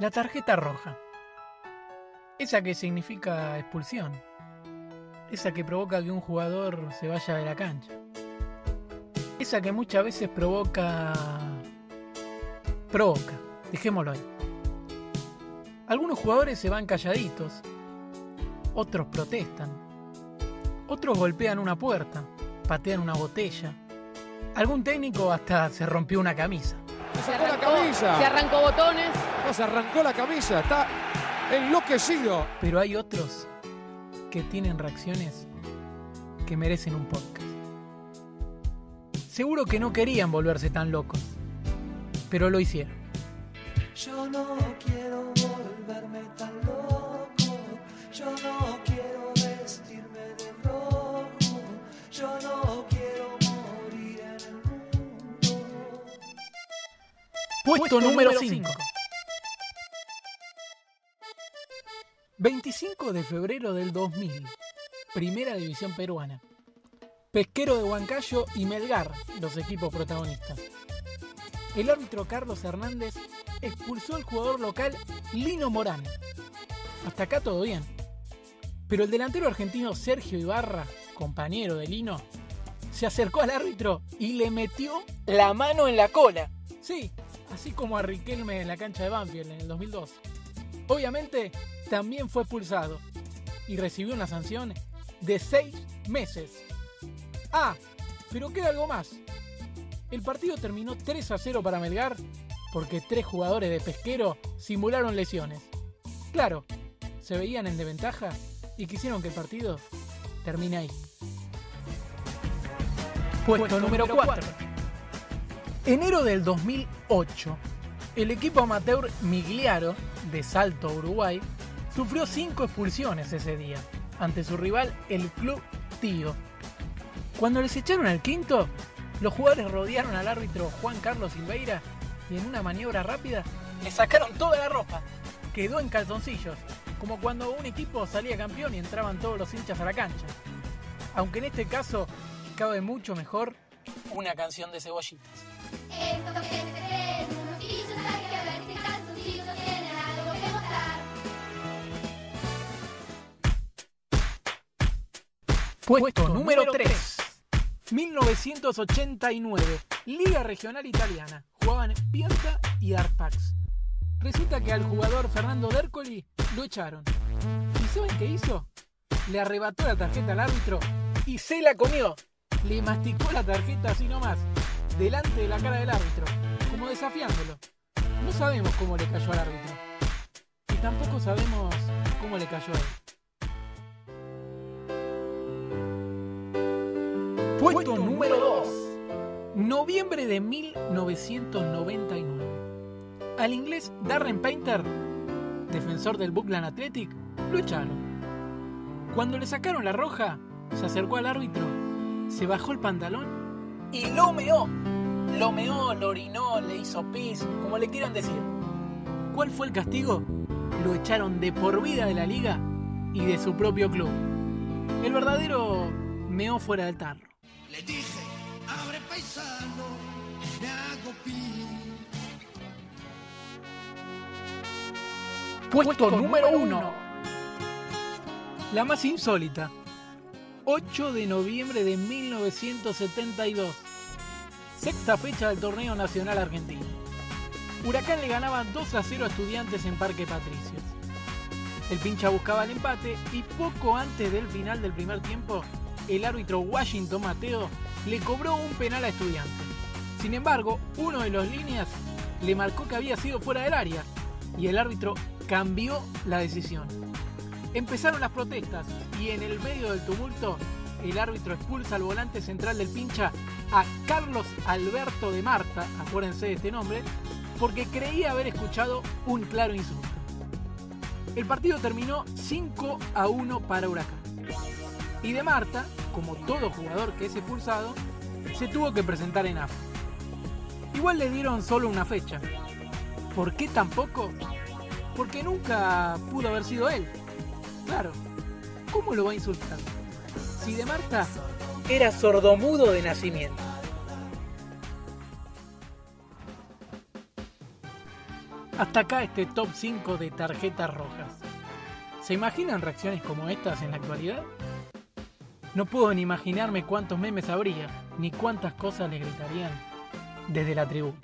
La tarjeta roja. Esa que significa expulsión. Esa que provoca que un jugador se vaya de la cancha. Esa que muchas veces provoca... Provoca, dejémoslo ahí. Algunos jugadores se van calladitos, otros protestan, otros golpean una puerta, patean una botella. Algún técnico hasta se rompió una camisa. Se sacó la arrancó, camisa. se arrancó botones. No, se arrancó la camisa, está enloquecido. Pero hay otros que tienen reacciones que merecen un podcast. Seguro que no querían volverse tan locos, pero lo hicieron. Yo no quiero Puesto número 5. 25 de febrero del 2000. Primera División Peruana. Pesquero de Huancayo y Melgar, los equipos protagonistas. El árbitro Carlos Hernández expulsó al jugador local Lino Morán. Hasta acá todo bien. Pero el delantero argentino Sergio Ibarra, compañero de Lino, se acercó al árbitro y le metió la mano en la cola. Sí, así como a Riquelme en la cancha de Banfield en el 2002. Obviamente, también fue expulsado y recibió una sanción de seis meses. Ah, pero queda algo más. El partido terminó 3 a 0 para Melgar porque tres jugadores de pesquero simularon lesiones. Claro, se veían en desventaja y quisieron que el partido termine ahí. Puesto, número 4. Enero del 2008, el equipo amateur Migliaro de Salto, Uruguay, sufrió cinco expulsiones ese día ante su rival, el Club Tío. Cuando les echaron al quinto, los jugadores rodearon al árbitro Juan Carlos Silveira y en una maniobra rápida le sacaron toda la ropa. Quedó en calzoncillos, como cuando un equipo salía campeón y entraban todos los hinchas a la cancha. Aunque en este caso cabe mucho mejor una canción de cebollitas. Puesto número 3. 1989. Liga Regional Italiana. Jugaban Pianta y Arpax. Resulta que al jugador Fernando Dercoli lo echaron. ¿Y saben qué hizo? Le arrebató la tarjeta al árbitro y se la comió. Le masticó la tarjeta así nomás, delante de la cara del árbitro, como desafiándolo. No sabemos cómo le cayó al árbitro. Y tampoco sabemos cómo le cayó a él. Puesto número 2. Noviembre de 1999. Al inglés Darren Painter, defensor del Buckland Athletic, lo echaron. Cuando le sacaron la roja, se acercó al árbitro, se bajó el pantalón y lo meó. Lo meó, lo orinó, le hizo pis, como le quieran decir. ¿Cuál fue el castigo? Lo echaron de por vida de la liga y de su propio club. El verdadero meó fuera del tarro. Le dije, abre paisano, me hago pi. Puesto número 1. La más insólita. 8 de noviembre de 1972. Sexta fecha del torneo nacional argentino. Huracán le ganaba 2 a 0 a estudiantes en Parque Patricios. El pincha buscaba el empate y poco antes del final del primer tiempo, el árbitro Washington Mateo le cobró un penal a estudiantes. Sin embargo, uno de los líneas le marcó que había sido fuera del área y el árbitro cambió la decisión. Empezaron las protestas y en el medio del tumulto el árbitro expulsa al volante central del pincha a Carlos Alberto de Marta, acuérdense de este nombre, porque creía haber escuchado un claro insulto. El partido terminó 5 a 1 para Huracán. Y de Marta, como todo jugador que es expulsado, se tuvo que presentar en AFA. Igual le dieron solo una fecha. ¿Por qué tampoco? Porque nunca pudo haber sido él. Claro, ¿cómo lo va a insultar? Si de Marta era sordomudo de nacimiento. Hasta acá este top 5 de tarjetas rojas. ¿Se imaginan reacciones como estas en la actualidad? No puedo ni imaginarme cuántos memes habría, ni cuántas cosas le gritarían desde la tribuna.